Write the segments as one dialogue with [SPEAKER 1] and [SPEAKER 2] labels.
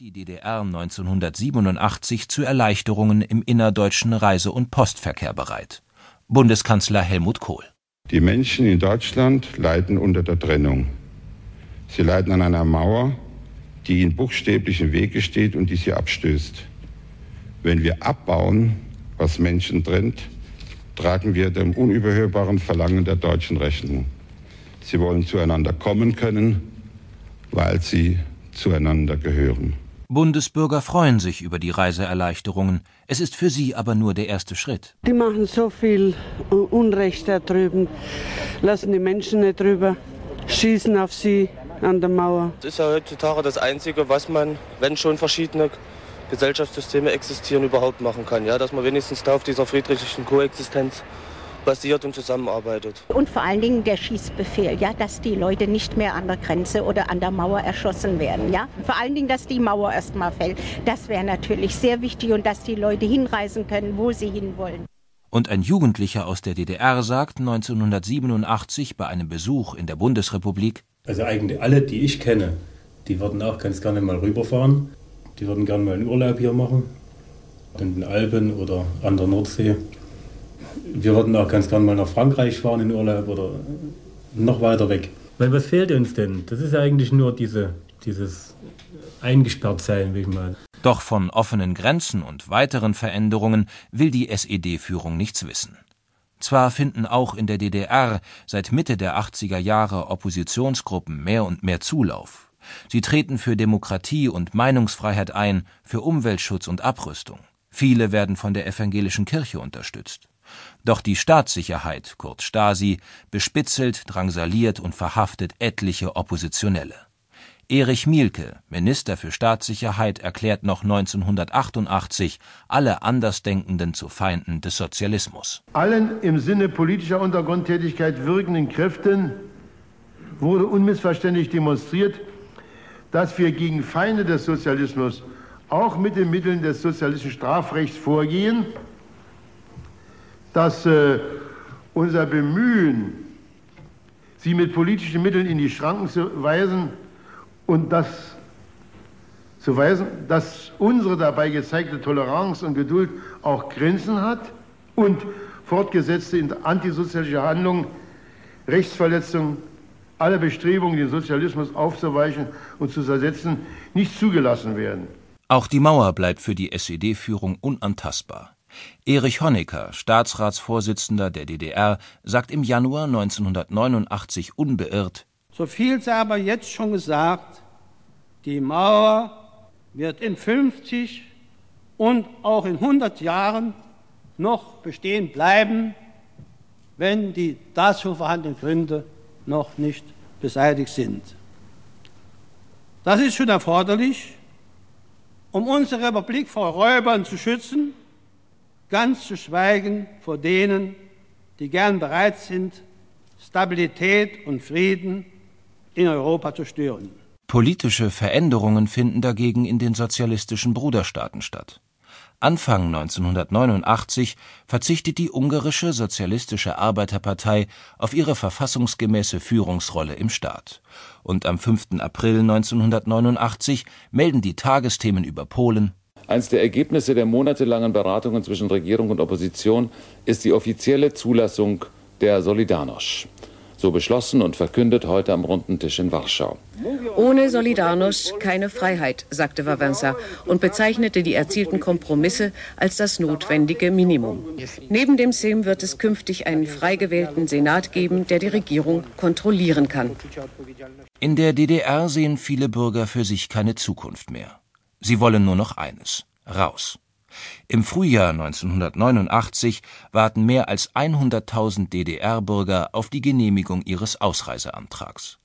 [SPEAKER 1] die DDR 1987 zu Erleichterungen im innerdeutschen Reise- und Postverkehr bereit. Bundeskanzler Helmut Kohl.
[SPEAKER 2] Die Menschen in Deutschland leiden unter der Trennung. Sie leiden an einer Mauer, die ihnen buchstäblich im Wege steht und die sie abstößt. Wenn wir abbauen, was Menschen trennt, tragen wir dem unüberhörbaren Verlangen der Deutschen Rechnung. Sie wollen zueinander kommen können, weil sie zueinander gehören.
[SPEAKER 1] Bundesbürger freuen sich über die Reiseerleichterungen. Es ist für sie aber nur der erste Schritt.
[SPEAKER 3] Die machen so viel Unrecht da drüben, lassen die Menschen nicht drüber, schießen auf sie an der Mauer.
[SPEAKER 4] Das ist ja heutzutage das Einzige, was man, wenn schon verschiedene Gesellschaftssysteme existieren, überhaupt machen kann. Ja, dass man wenigstens da auf dieser friedlichen Koexistenz basiert und zusammenarbeitet.
[SPEAKER 5] Und vor allen Dingen der Schießbefehl, ja, dass die Leute nicht mehr an der Grenze oder an der Mauer erschossen werden. Ja? Vor allen Dingen, dass die Mauer erstmal fällt. Das wäre natürlich sehr wichtig und dass die Leute hinreisen können, wo sie hinwollen.
[SPEAKER 1] Und ein Jugendlicher aus der DDR sagt 1987 bei einem Besuch in der Bundesrepublik,
[SPEAKER 6] also eigentlich alle, die ich kenne, die würden auch ganz gerne mal rüberfahren. Die würden gerne mal einen Urlaub hier machen, in den Alpen oder an der Nordsee. Wir würden auch ganz gerne mal nach Frankreich fahren in Urlaub oder noch weiter weg. Weil was fehlt uns denn? Das ist eigentlich nur diese, dieses Eingesperrtsein, wie ich mal.
[SPEAKER 1] Doch von offenen Grenzen und weiteren Veränderungen will die SED-Führung nichts wissen. Zwar finden auch in der DDR seit Mitte der 80er Jahre Oppositionsgruppen mehr und mehr Zulauf. Sie treten für Demokratie und Meinungsfreiheit ein, für Umweltschutz und Abrüstung. Viele werden von der evangelischen Kirche unterstützt. Doch die Staatssicherheit, kurz Stasi, bespitzelt, drangsaliert und verhaftet etliche Oppositionelle. Erich Mielke, Minister für Staatssicherheit, erklärt noch 1988 alle Andersdenkenden zu Feinden des Sozialismus.
[SPEAKER 7] Allen im Sinne politischer Untergrundtätigkeit wirkenden Kräften wurde unmissverständlich demonstriert, dass wir gegen Feinde des Sozialismus auch mit den Mitteln des sozialistischen Strafrechts vorgehen, dass äh, unser Bemühen, sie mit politischen Mitteln in die Schranken zu weisen, und das zu weisen, dass unsere dabei gezeigte Toleranz und Geduld auch Grenzen hat und fortgesetzte antisozialische Handlungen, Rechtsverletzungen, alle Bestrebungen, den Sozialismus aufzuweichen und zu zersetzen, nicht zugelassen werden.
[SPEAKER 1] Auch die Mauer bleibt für die SED-Führung unantastbar. Erich Honecker, Staatsratsvorsitzender der DDR, sagt im Januar 1989 unbeirrt
[SPEAKER 8] so viel sei aber jetzt schon gesagt, die Mauer wird in 50 und auch in 100 Jahren noch bestehen bleiben, wenn die dazu vorhandenen Gründe noch nicht beseitigt sind. Das ist schon erforderlich, um unsere Republik vor Räubern zu schützen, ganz zu schweigen vor denen, die gern bereit sind, Stabilität und Frieden in Europa zu stören.
[SPEAKER 1] Politische Veränderungen finden dagegen in den sozialistischen Bruderstaaten statt. Anfang 1989 verzichtet die ungarische Sozialistische Arbeiterpartei auf ihre verfassungsgemäße Führungsrolle im Staat. Und am 5. April 1989 melden die Tagesthemen über Polen
[SPEAKER 9] Eines der Ergebnisse der monatelangen Beratungen zwischen Regierung und Opposition ist die offizielle Zulassung der Solidarność so beschlossen und verkündet heute am runden Tisch in Warschau.
[SPEAKER 10] Ohne Solidarność keine Freiheit, sagte Wałęsa und bezeichnete die erzielten Kompromisse als das notwendige Minimum. Neben dem Sejm wird es künftig einen frei gewählten Senat geben, der die Regierung kontrollieren kann.
[SPEAKER 1] In der DDR sehen viele Bürger für sich keine Zukunft mehr. Sie wollen nur noch eines raus. Im Frühjahr 1989 warten mehr als 100.000 DDR-Bürger auf die Genehmigung ihres Ausreiseantrags.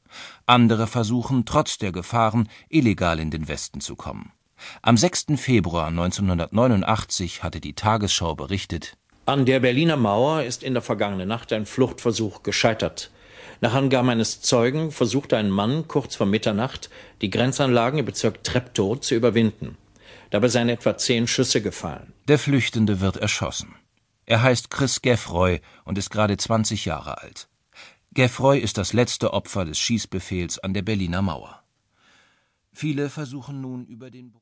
[SPEAKER 1] Andere versuchen, trotz der Gefahren, illegal in den Westen zu kommen. Am 6. Februar 1989 hatte die Tagesschau berichtet:
[SPEAKER 11] An der Berliner Mauer ist in der vergangenen Nacht ein Fluchtversuch gescheitert. Nach Angaben eines Zeugen versuchte ein Mann kurz vor Mitternacht, die Grenzanlagen im Bezirk Treptow zu überwinden. Dabei seien etwa zehn Schüsse gefallen.
[SPEAKER 1] Der Flüchtende wird erschossen. Er heißt Chris Geffroy und ist gerade 20 Jahre alt. Geffroy ist das letzte Opfer des Schießbefehls an der Berliner Mauer. Viele versuchen nun über den